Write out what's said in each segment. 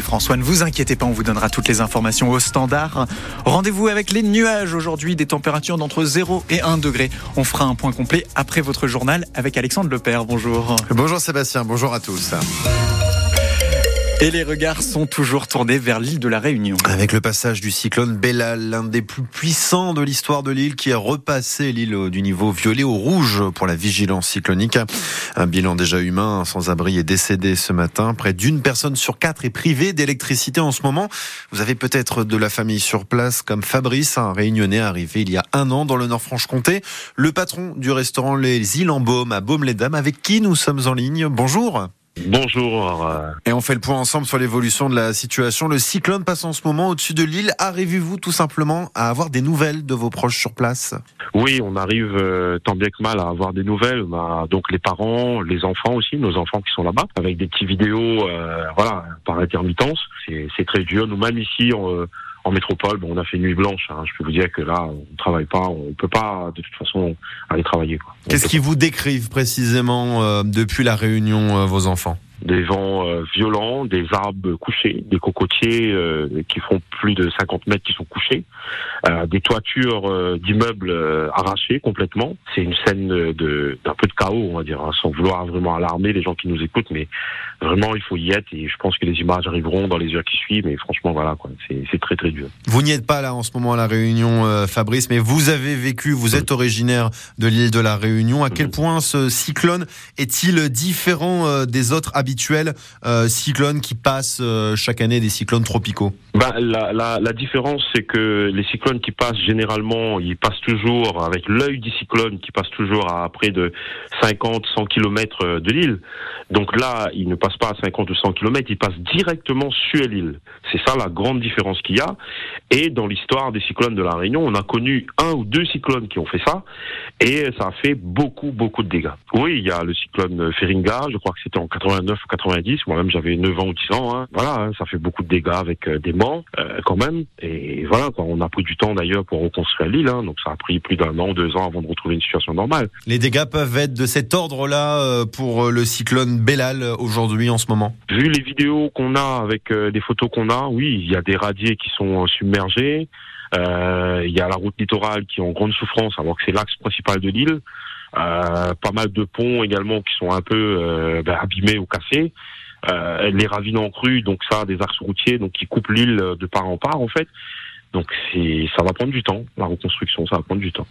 François. Ne vous inquiétez pas, on vous donnera toutes les informations au standard. Rendez-vous avec les nuages aujourd'hui, des températures d'entre 0 et 1 degré. On fera un point complet après votre journal avec Alexandre Lepère. Bonjour. Bonjour Sébastien, bonjour à tous. Et les regards sont toujours tournés vers l'île de la Réunion. Avec le passage du cyclone Bellal, l'un des plus puissants de l'histoire de l'île qui a repassé l'île du niveau violet au rouge pour la vigilance cyclonique. Un bilan déjà humain sans abri est décédé ce matin. Près d'une personne sur quatre est privée d'électricité en ce moment. Vous avez peut-être de la famille sur place comme Fabrice, un réunionnais arrivé il y a un an dans le Nord-Franche-Comté. Le patron du restaurant Les Îles en Baume à Baume-les-Dames avec qui nous sommes en ligne. Bonjour. Bonjour. Et on fait le point ensemble sur l'évolution de la situation. Le cyclone passe en ce moment au-dessus de l'île. Arrivez-vous tout simplement à avoir des nouvelles de vos proches sur place? Oui, on arrive euh, tant bien que mal à avoir des nouvelles. On a donc les parents, les enfants aussi, nos enfants qui sont là-bas, avec des petites vidéos, euh, voilà, par intermittence. C'est très dur. Nous-mêmes ici, on, en métropole, bon, on a fait nuit blanche. Hein. Je peux vous dire que là, on ne travaille pas, on peut pas de toute façon aller travailler. Qu'est-ce qu'ils vous décrivent précisément euh, depuis la réunion, euh, vos enfants? Des vents euh, violents, des arbres couchés, des cocotiers euh, qui font plus de 50 mètres qui sont couchés, euh, des toitures d'immeubles arrachées complètement. C'est une scène de d'un peu de chaos, on va dire, hein, sans vouloir vraiment alarmer les gens qui nous écoutent, mais vraiment il faut y être et je pense que les images arriveront dans les heures qui suivent. Mais franchement, voilà, quoi, c'est très très dur. Vous n'y êtes pas là en ce moment à la Réunion, Fabrice, mais vous avez vécu, vous êtes originaire de l'île de la Réunion. À quel point ce cyclone est-il différent des autres habitants habituels euh, cyclones qui passent euh, chaque année, des cyclones tropicaux la, la, la, différence, c'est que les cyclones qui passent généralement, ils passent toujours avec l'œil du cyclone qui passe toujours à près de 50, 100 km de l'île. Donc là, ils ne passent pas à 50 ou 100 km, ils passent directement sur l'île. C'est ça la grande différence qu'il y a. Et dans l'histoire des cyclones de la Réunion, on a connu un ou deux cyclones qui ont fait ça, et ça a fait beaucoup, beaucoup de dégâts. Oui, il y a le cyclone Feringa, je crois que c'était en 89 ou 90, moi-même j'avais 9 ans ou 10 ans, hein. voilà, hein, ça fait beaucoup de dégâts avec euh, des euh, quand même. Et voilà, quoi, on a pris du temps d'ailleurs pour reconstruire l'île, hein, donc ça a pris plus d'un an, deux ans avant de retrouver une situation normale. Les dégâts peuvent être de cet ordre-là euh, pour euh, le cyclone Bellal aujourd'hui en ce moment? Vu les vidéos qu'on a avec des photos qu'on a, oui, il y a des radiers qui sont submergés. Il y a la route littorale qui est en grande souffrance, alors que c'est l'axe principal de l'île. Pas mal de ponts également qui sont un peu ben, abîmés ou cassés. Euh, les ravines en crue, donc ça, des axes routiers, donc qui coupent l'île de part en part en fait. Donc ça va prendre du temps, la reconstruction, ça va prendre du temps.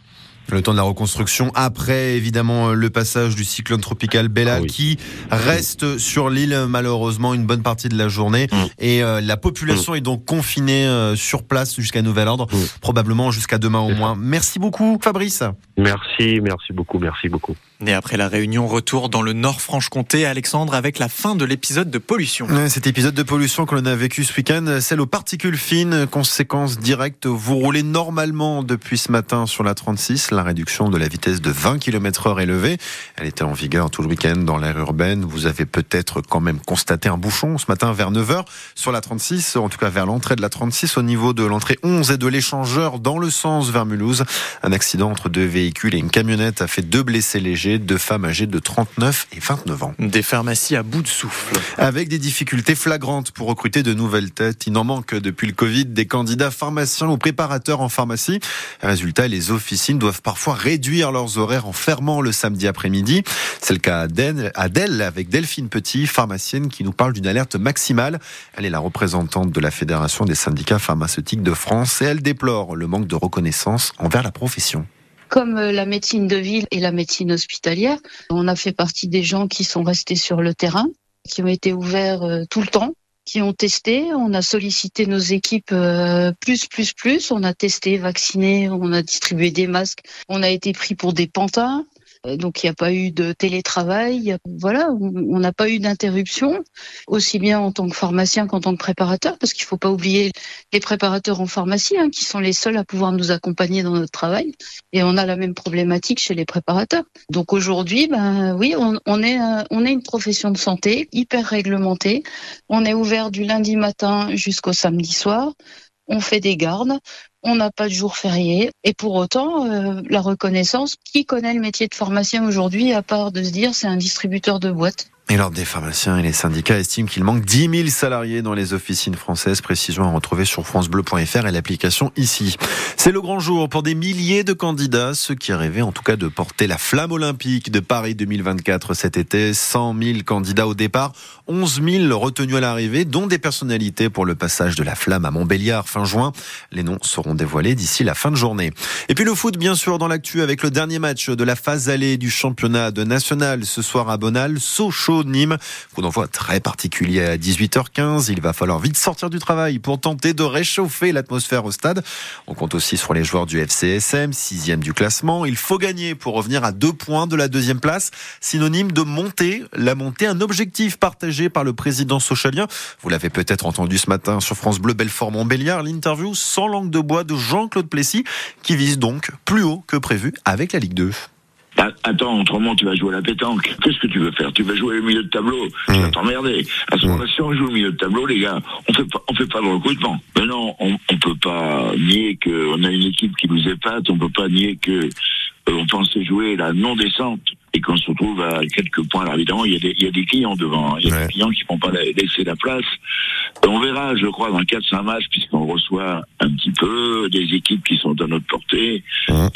Le temps de la reconstruction après évidemment le passage du cyclone tropical Bella ah qui reste sur l'île malheureusement une bonne partie de la journée mm. et euh, la population mm. est donc confinée euh, sur place jusqu'à nouvel ordre, mm. probablement jusqu'à demain au moins. Merci beaucoup Fabrice. Merci, merci beaucoup, merci beaucoup. Et après la réunion, retour dans le Nord-Franche-Comté, Alexandre, avec la fin de l'épisode de pollution. cet épisode de pollution que l'on a vécu ce week-end, celle aux particules fines, conséquences directes. Vous roulez normalement depuis ce matin sur la 36. La réduction de la vitesse de 20 km heure est levée. Elle était en vigueur tout le week-end dans l'aire urbaine. Vous avez peut-être quand même constaté un bouchon ce matin vers 9h sur la 36, en tout cas vers l'entrée de la 36, au niveau de l'entrée 11 et de l'échangeur dans le sens vers Mulhouse. Un accident entre deux véhicules et une camionnette a fait deux blessés légers deux femmes âgées de 39 et 29 ans. Des pharmacies à bout de souffle. Avec des difficultés flagrantes pour recruter de nouvelles têtes. Il n'en manque depuis le Covid des candidats pharmaciens ou préparateurs en pharmacie. Résultat, les officines doivent parfois réduire leurs horaires en fermant le samedi après-midi. C'est le cas d'Adèle avec Delphine Petit, pharmacienne, qui nous parle d'une alerte maximale. Elle est la représentante de la Fédération des syndicats pharmaceutiques de France et elle déplore le manque de reconnaissance envers la profession comme euh, la médecine de ville et la médecine hospitalière. On a fait partie des gens qui sont restés sur le terrain, qui ont été ouverts euh, tout le temps qui ont testé. On a sollicité nos équipes euh, plus, plus, plus. On a testé, vacciné, on a distribué des masques. On a été pris pour des pantins. Euh, donc il n'y a pas eu de télétravail, voilà, on n'a pas eu d'interruption, aussi bien en tant que pharmacien qu'en tant que préparateur, parce qu'il ne faut pas oublier les préparateurs en pharmacie, hein, qui sont les seuls à pouvoir nous accompagner dans notre travail. Et on a la même problématique chez les préparateurs. Donc aujourd'hui, ben oui, on, est euh, on est une profession de santé hyper réglementée. On est ouvert du lundi matin jusqu'au samedi soir on fait des gardes, on n'a pas de jour férié. Et pour autant, euh, la reconnaissance, qui connaît le métier de pharmacien aujourd'hui, à part de se dire c'est un distributeur de boîtes? Et l'Ordre des pharmaciens et les syndicats estiment qu'il manque 10 000 salariés dans les officines françaises. Précision à retrouver sur francebleu.fr et l'application ici. C'est le grand jour pour des milliers de candidats, ceux qui rêvaient en tout cas de porter la flamme olympique de Paris 2024 cet été. 100 000 candidats au départ, 11 000 retenus à l'arrivée, dont des personnalités pour le passage de la flamme à Montbéliard fin juin. Les noms seront dévoilés d'ici la fin de journée. Et puis le foot, bien sûr, dans l'actu avec le dernier match de la phase allée du championnat de national ce soir à Bonal. Sochaux de Nîmes. Coup d'envoi très particulier à 18h15. Il va falloir vite sortir du travail pour tenter de réchauffer l'atmosphère au stade. On compte aussi sur les joueurs du FCSM, sixième du classement. Il faut gagner pour revenir à deux points de la deuxième place, synonyme de montée. La montée, un objectif partagé par le président socialien. Vous l'avez peut-être entendu ce matin sur France Bleu Belfort-Montbéliard, l'interview sans langue de bois de Jean-Claude Plessis, qui vise donc plus haut que prévu avec la Ligue 2. Bah, attends, autrement tu vas jouer à la pétanque. Qu'est-ce que tu veux faire? Tu vas jouer au milieu de tableau Tu vas mmh. t'emmerder. À ce moment-là, si on joue au milieu de tableau, les gars, on fait pas, on fait pas le recrutement. Mais non, on, on peut pas nier qu'on a une équipe qui nous épate. On peut pas nier que euh, on pensait jouer la non descente et qu'on se retrouve à quelques points. Alors évidemment, il y a des, il y a des clients devant, il y a des clients qui ne vont pas laisser la place. On verra, je crois, dans 4-5 matchs, puisqu'on reçoit un petit peu des équipes qui sont à notre portée.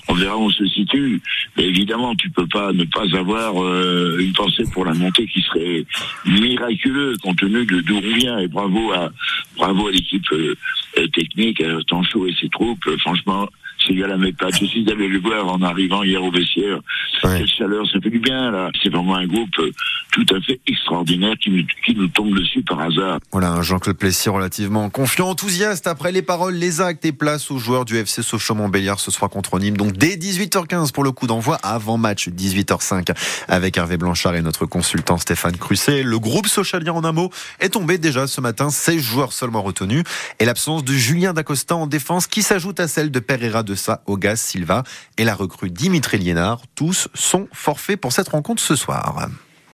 On verra où on se situe. Mais évidemment, tu peux pas ne pas avoir euh, une pensée pour la montée qui serait miraculeuse compte tenu de d'où on vient. Et bravo à bravo à l'équipe euh, technique, à Tanchot et ses troupes. franchement, c'est gars-là pas. Je suis allé le voir en arrivant hier au vestiaire. Quelle chaleur, ça fait du bien, là. C'est vraiment un groupe euh, tout à fait extraordinaire qui nous, qui nous tombe dessus par hasard. Voilà, Jean-Claude Plessis relativement confiant, enthousiaste après les paroles, les actes et places aux joueurs du FC Sochaux-Montbéliard ce soir contre Nîmes. Donc dès 18h15 pour le coup d'envoi, avant match 18h05 avec Hervé Blanchard et notre consultant Stéphane Crusset. Le groupe socialien en un mot est tombé déjà ce matin, 16 joueurs seulement retenus et l'absence de Julien Dacosta en défense qui s'ajoute à celle de Pereira de ça, Ogas Silva et la recrue Dimitri Liénard. Tous sont forfaits pour cette rencontre ce soir.